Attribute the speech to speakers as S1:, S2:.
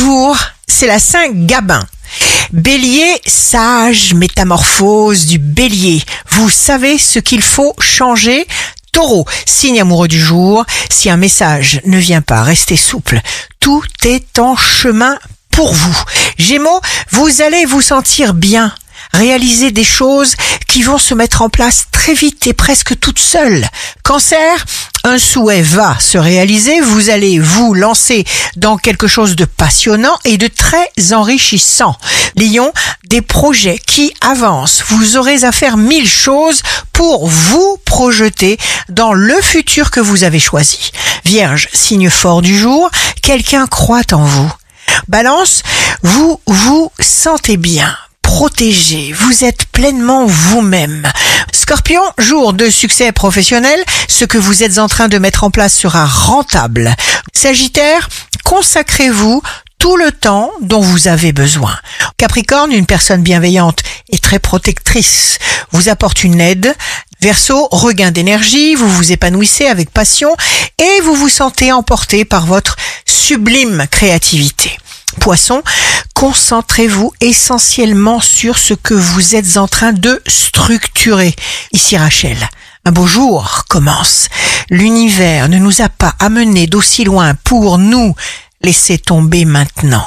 S1: jour, c'est la Saint-Gabin. Bélier, sage métamorphose du bélier. Vous savez ce qu'il faut changer? Taureau, signe amoureux du jour, si un message ne vient pas, restez souple. Tout est en chemin pour vous. Gémeaux, vous allez vous sentir bien réaliser des choses qui vont se mettre en place très vite et presque toutes seules. Cancer, un souhait va se réaliser, vous allez vous lancer dans quelque chose de passionnant et de très enrichissant. Lion, des projets qui avancent, vous aurez à faire mille choses pour vous projeter dans le futur que vous avez choisi. Vierge, signe fort du jour, quelqu'un croit en vous. Balance, vous vous sentez bien protégé, vous êtes pleinement vous-même. Scorpion, jour de succès professionnel, ce que vous êtes en train de mettre en place sera rentable. Sagittaire, consacrez-vous tout le temps dont vous avez besoin. Capricorne, une personne bienveillante et très protectrice, vous apporte une aide. Verseau, regain d'énergie, vous vous épanouissez avec passion et vous vous sentez emporté par votre sublime créativité. Poisson, concentrez-vous essentiellement sur ce que vous êtes en train de structurer. Ici Rachel. Un beau jour commence. L'univers ne nous a pas amenés d'aussi loin pour nous laisser tomber maintenant.